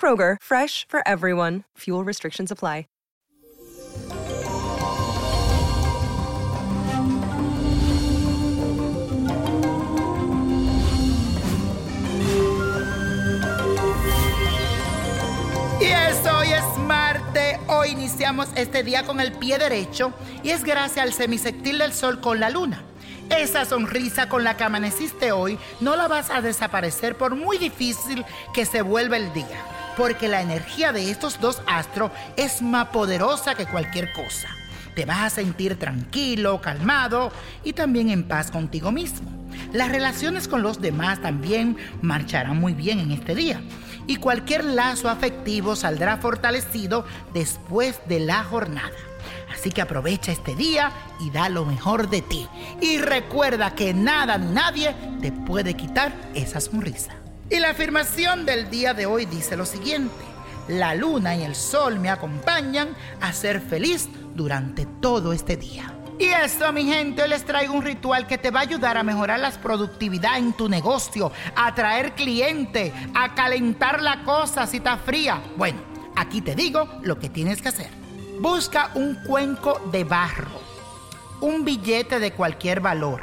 Kroger, fresh for everyone. Fuel restrictions apply. Y eso hoy es Marte. Hoy iniciamos este día con el pie derecho y es gracias al semisectil del Sol con la Luna. Esa sonrisa con la que amaneciste hoy no la vas a desaparecer por muy difícil que se vuelva el día, porque la energía de estos dos astros es más poderosa que cualquier cosa. Te vas a sentir tranquilo, calmado y también en paz contigo mismo. Las relaciones con los demás también marcharán muy bien en este día y cualquier lazo afectivo saldrá fortalecido después de la jornada. Así que aprovecha este día y da lo mejor de ti. Y recuerda que nada ni nadie te puede quitar esa sonrisa. Y la afirmación del día de hoy dice lo siguiente. La luna y el sol me acompañan a ser feliz durante todo este día. Y esto, mi gente, hoy les traigo un ritual que te va a ayudar a mejorar la productividad en tu negocio, a atraer cliente, a calentar la cosa si está fría. Bueno, aquí te digo lo que tienes que hacer. Busca un cuenco de barro, un billete de cualquier valor,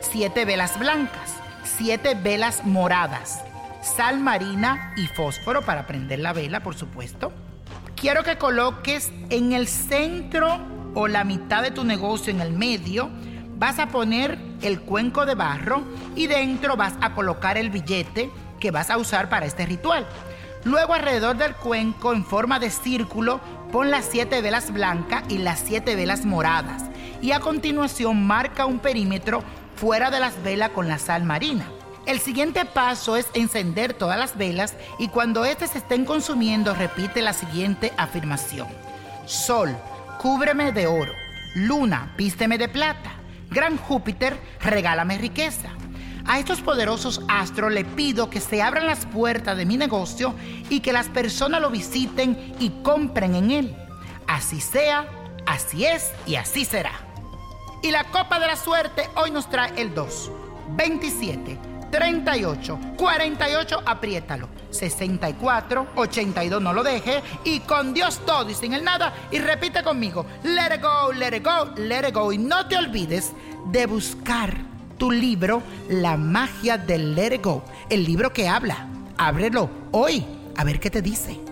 siete velas blancas, siete velas moradas, sal marina y fósforo para prender la vela, por supuesto. Quiero que coloques en el centro o la mitad de tu negocio, en el medio, vas a poner el cuenco de barro y dentro vas a colocar el billete que vas a usar para este ritual. Luego alrededor del cuenco en forma de círculo pon las siete velas blancas y las siete velas moradas y a continuación marca un perímetro fuera de las velas con la sal marina. El siguiente paso es encender todas las velas y cuando éstas se estén consumiendo repite la siguiente afirmación. Sol, cúbreme de oro. Luna, vísteme de plata. Gran Júpiter, regálame riqueza. A estos poderosos astros le pido que se abran las puertas de mi negocio y que las personas lo visiten y compren en él. Así sea, así es y así será. Y la copa de la suerte hoy nos trae el 2, 27, 38, 48, apriétalo, 64, 82, no lo deje, y con Dios todo y sin el nada, y repite conmigo, let it go, let it go, let it go, y no te olvides de buscar tu libro, La magia del let it go, el libro que habla, ábrelo hoy, a ver qué te dice.